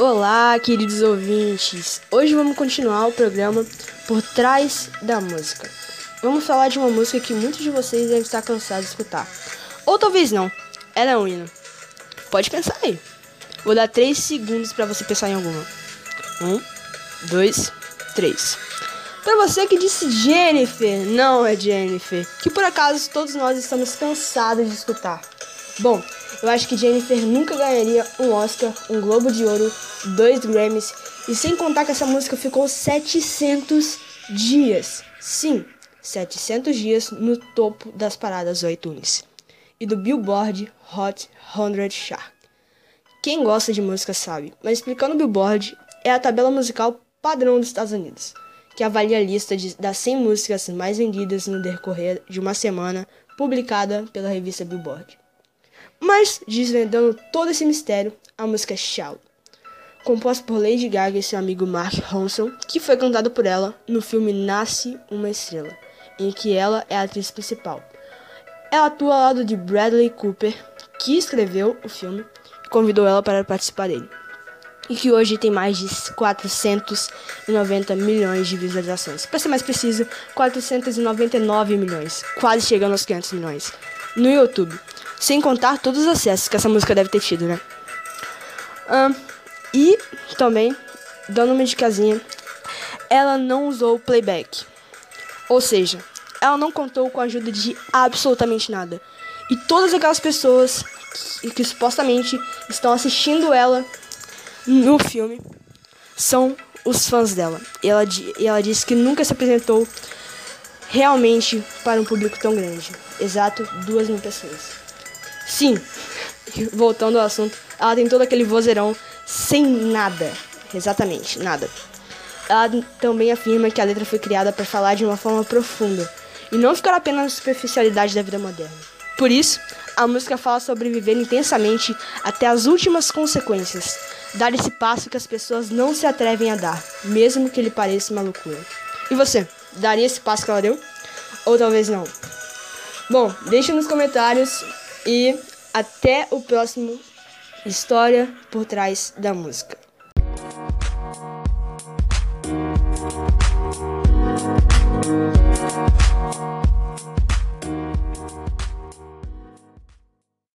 Olá, queridos ouvintes! Hoje vamos continuar o programa Por Trás da Música. Vamos falar de uma música que muitos de vocês devem estar cansados de escutar. Ou talvez não. Ela é um hino. Pode pensar aí. Vou dar 3 segundos para você pensar em alguma. Um, dois, três. Para você que disse Jennifer, não é Jennifer, que por acaso todos nós estamos cansados de escutar. Bom, eu acho que Jennifer nunca ganharia um Oscar, um Globo de Ouro, dois Grammys e sem contar que essa música ficou 700 dias. Sim, 700 dias no topo das paradas do iTunes e do Billboard Hot 100 Chart. Quem gosta de música sabe, mas explicando o Billboard é a tabela musical padrão dos Estados Unidos, que avalia a lista de, das 100 músicas mais vendidas no decorrer de uma semana, publicada pela revista Billboard. Mas, desvendando todo esse mistério, a música é Shout, composta por Lady Gaga e seu amigo Mark Ronson, que foi cantado por ela no filme Nasce uma Estrela, em que ela é a atriz principal. Ela atua ao lado de Bradley Cooper, que escreveu o filme e convidou ela para participar dele. E que hoje tem mais de 490 milhões de visualizações. Para ser mais preciso, 499 milhões, quase chegando aos 500 milhões, no YouTube. Sem contar todos os acessos que essa música deve ter tido, né? E também, dando uma dicasinha, ela não usou playback. Ou seja, ela não contou com a ajuda de absolutamente nada. E todas aquelas pessoas que, que supostamente estão assistindo ela no filme são os fãs dela. E ela, e ela disse que nunca se apresentou realmente para um público tão grande. Exato, duas mil pessoas. Sim, voltando ao assunto, ela tem todo aquele vozeirão sem nada. Exatamente, nada. Ela também afirma que a letra foi criada para falar de uma forma profunda e não ficar apenas na superficialidade da vida moderna. Por isso, a música fala sobre viver intensamente até as últimas consequências, dar esse passo que as pessoas não se atrevem a dar, mesmo que ele pareça uma loucura. E você, daria esse passo que ela deu? Ou talvez não? Bom, deixe nos comentários e até o próximo História por trás da música.